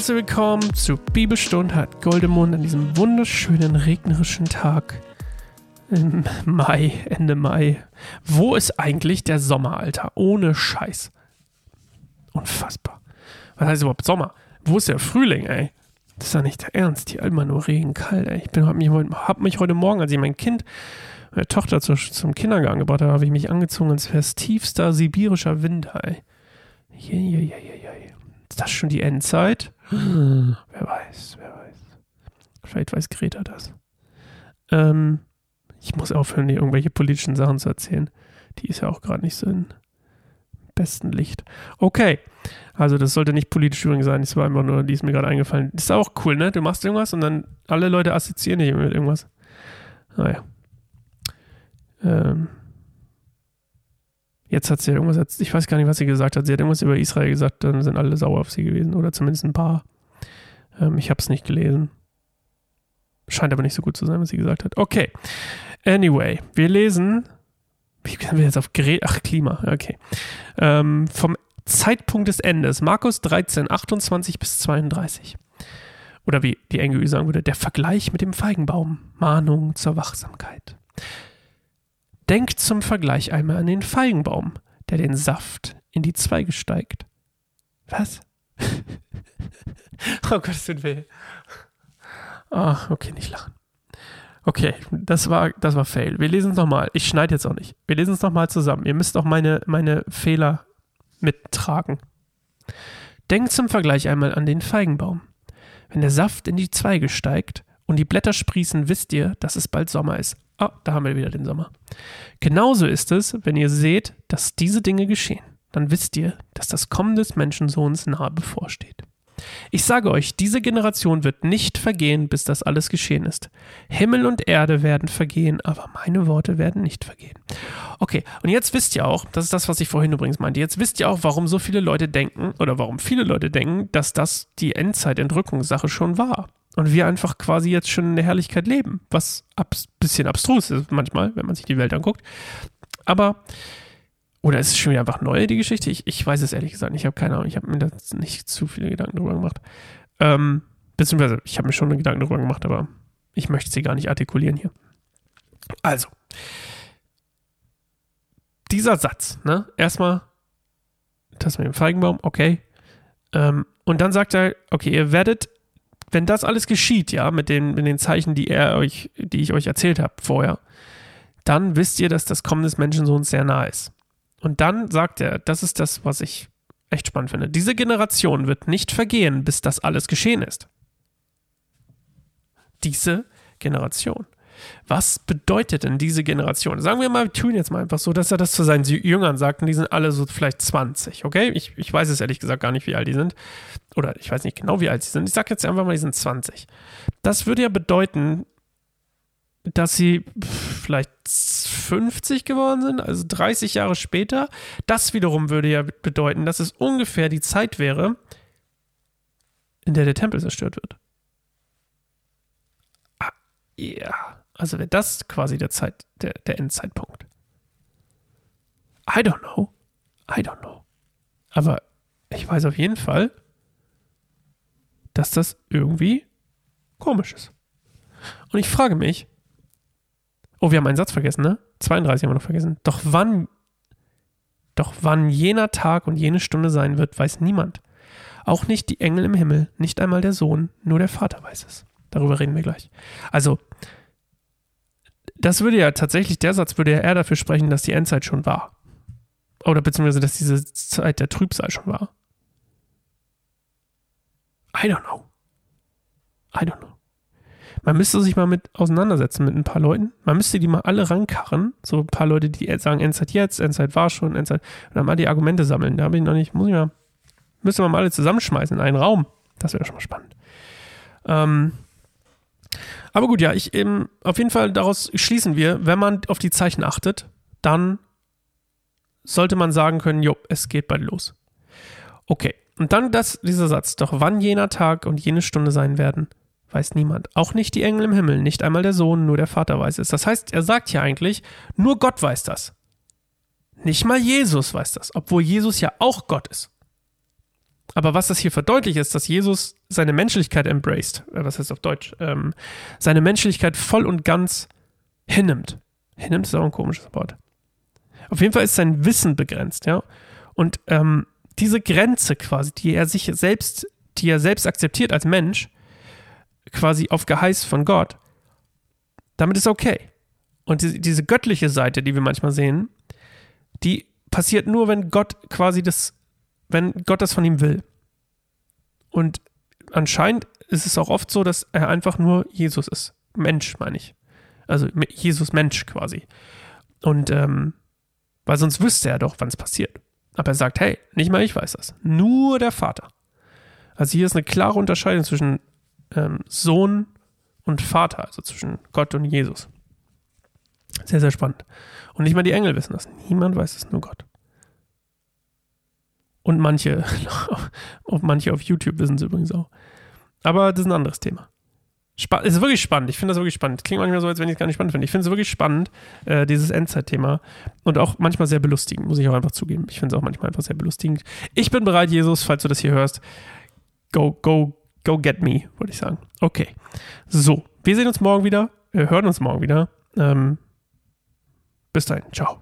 herzlich willkommen zu Bibelstunde hat Goldemund an diesem wunderschönen regnerischen Tag im Mai, Ende Mai. Wo ist eigentlich der Sommer, Alter? Ohne Scheiß. Unfassbar. Was heißt überhaupt Sommer? Wo ist der Frühling, ey? Das ist doch nicht der Ernst. Hier immer nur Regen, kalt, ey. Ich bin, hab, mich, hab mich heute Morgen, als ich mein Kind, meine Tochter zu, zum Kindergarten gebracht habe, habe ich mich angezogen, als wäre es tiefster sibirischer Winter, ey. Je, je, je, je, je. Ist das schon die Endzeit? Wer weiß, wer weiß. Vielleicht weiß Greta das. Ähm, ich muss aufhören, hier irgendwelche politischen Sachen zu erzählen. Die ist ja auch gerade nicht so in besten Licht. Okay, also das sollte nicht politisch übrigens sein. Das war einfach nur, die ist mir gerade eingefallen. Das ist auch cool, ne? Du machst irgendwas und dann alle Leute assoziieren dich mit irgendwas. Naja. Ähm. Jetzt hat sie irgendwas, ich weiß gar nicht, was sie gesagt hat. Sie hat irgendwas über Israel gesagt, dann sind alle sauer auf sie gewesen oder zumindest ein paar. Ähm, ich habe es nicht gelesen. Scheint aber nicht so gut zu sein, was sie gesagt hat. Okay. Anyway, wir lesen. Wie sind wir jetzt auf Gerät? Ach, Klima. Okay. Ähm, vom Zeitpunkt des Endes. Markus 13, 28 bis 32. Oder wie die NGÜ sagen würde, der Vergleich mit dem Feigenbaum. Mahnung zur Wachsamkeit. Denkt zum Vergleich einmal an den Feigenbaum, der den Saft in die Zweige steigt. Was? oh Gott, es tut weh. Oh, okay, nicht lachen. Okay, das war, das war Fail. Wir lesen es nochmal. Ich schneide jetzt auch nicht. Wir lesen es nochmal zusammen. Ihr müsst auch meine, meine Fehler mittragen. Denkt zum Vergleich einmal an den Feigenbaum. Wenn der Saft in die Zweige steigt und die Blätter sprießen, wisst ihr, dass es bald Sommer ist. Ah, da haben wir wieder den Sommer. Genauso ist es, wenn ihr seht, dass diese Dinge geschehen. Dann wisst ihr, dass das Kommen des Menschensohns nahe bevorsteht. Ich sage euch, diese Generation wird nicht vergehen, bis das alles geschehen ist. Himmel und Erde werden vergehen, aber meine Worte werden nicht vergehen. Okay, und jetzt wisst ihr auch, das ist das, was ich vorhin übrigens meinte, jetzt wisst ihr auch, warum so viele Leute denken, oder warum viele Leute denken, dass das die Endzeit-Entrückungssache schon war und wir einfach quasi jetzt schon in der Herrlichkeit leben, was ein bisschen abstrus ist manchmal, wenn man sich die Welt anguckt. Aber, oder ist es schon wieder einfach neu, die Geschichte? Ich, ich weiß es ehrlich gesagt ich habe keine Ahnung, ich habe mir da nicht zu viele Gedanken drüber gemacht. Ähm, beziehungsweise, ich habe mir schon Gedanken drüber gemacht, aber ich möchte sie gar nicht artikulieren hier. Also, dieser Satz, ne? Erstmal das mit dem Feigenbaum, okay. Ähm, und dann sagt er, okay, ihr werdet wenn das alles geschieht, ja, mit den, mit den Zeichen, die er euch, die ich euch erzählt habe vorher, dann wisst ihr, dass das Kommen des Menschensohns sehr nah ist. Und dann sagt er, das ist das, was ich echt spannend finde. Diese Generation wird nicht vergehen, bis das alles geschehen ist. Diese Generation. Was bedeutet denn diese Generation? Sagen wir mal, wir tun jetzt mal einfach so, dass er das zu seinen Jüngern sagt und die sind alle so vielleicht 20, okay? Ich, ich weiß es ehrlich gesagt gar nicht, wie alt die sind. Oder ich weiß nicht genau, wie alt sie sind. Ich sage jetzt einfach mal, die sind 20. Das würde ja bedeuten, dass sie vielleicht 50 geworden sind, also 30 Jahre später. Das wiederum würde ja bedeuten, dass es ungefähr die Zeit wäre, in der der Tempel zerstört wird. Ah, ja. Also wäre das quasi der Zeit, der, der Endzeitpunkt. I don't know. I don't know. Aber ich weiß auf jeden Fall, dass das irgendwie komisch ist. Und ich frage mich, oh, wir haben einen Satz vergessen, ne? 32 haben wir noch vergessen. Doch wann, doch wann jener Tag und jene Stunde sein wird, weiß niemand. Auch nicht die Engel im Himmel, nicht einmal der Sohn, nur der Vater weiß es. Darüber reden wir gleich. Also, das würde ja tatsächlich, der Satz würde ja eher dafür sprechen, dass die Endzeit schon war. Oder beziehungsweise, dass diese Zeit der Trübsal schon war. I don't know. I don't know. Man müsste sich mal mit auseinandersetzen mit ein paar Leuten. Man müsste die mal alle rankarren. So ein paar Leute, die sagen, Endzeit jetzt, Endzeit war schon, Endzeit. Und dann mal die Argumente sammeln. Da habe ich noch nicht, muss ich mal, müssen wir mal alle zusammenschmeißen in einen Raum. Das wäre schon mal spannend. Ähm, aber gut, ja, ich eben, auf jeden Fall daraus schließen wir, wenn man auf die Zeichen achtet, dann sollte man sagen können, jo, es geht bald los. Okay, und dann das, dieser Satz, doch wann jener Tag und jene Stunde sein werden, weiß niemand. Auch nicht die Engel im Himmel, nicht einmal der Sohn, nur der Vater weiß es. Das heißt, er sagt hier eigentlich, nur Gott weiß das. Nicht mal Jesus weiß das, obwohl Jesus ja auch Gott ist. Aber was das hier verdeutlicht, ist, dass Jesus seine Menschlichkeit embraced. Äh, was heißt auf Deutsch? Ähm, seine Menschlichkeit voll und ganz hinnimmt. Hinnimmt ist auch ein komisches Wort. Auf jeden Fall ist sein Wissen begrenzt, ja. Und ähm, diese Grenze quasi, die er sich selbst, die er selbst akzeptiert als Mensch, quasi auf Geheiß von Gott, damit ist okay. Und die, diese göttliche Seite, die wir manchmal sehen, die passiert nur, wenn Gott quasi das, wenn Gott das von ihm will. Und anscheinend ist es auch oft so, dass er einfach nur Jesus ist. Mensch, meine ich. Also Jesus Mensch quasi. Und ähm, weil sonst wüsste er doch, wann es passiert. Aber er sagt, hey, nicht mal ich weiß das. Nur der Vater. Also hier ist eine klare Unterscheidung zwischen ähm, Sohn und Vater, also zwischen Gott und Jesus. Sehr, sehr spannend. Und nicht mal die Engel wissen das. Niemand weiß es, nur Gott. Und manche, manche auf YouTube wissen es übrigens auch. Aber das ist ein anderes Thema. Es ist wirklich spannend. Ich finde das wirklich spannend. Klingt manchmal so, als wenn ich es gar nicht spannend finde. Ich finde es wirklich spannend, äh, dieses Endzeit-Thema. Und auch manchmal sehr belustigend, muss ich auch einfach zugeben. Ich finde es auch manchmal einfach sehr belustigend. Ich bin bereit, Jesus, falls du das hier hörst. Go, go, go get me, würde ich sagen. Okay. So, wir sehen uns morgen wieder. Wir hören uns morgen wieder. Ähm, bis dahin. Ciao.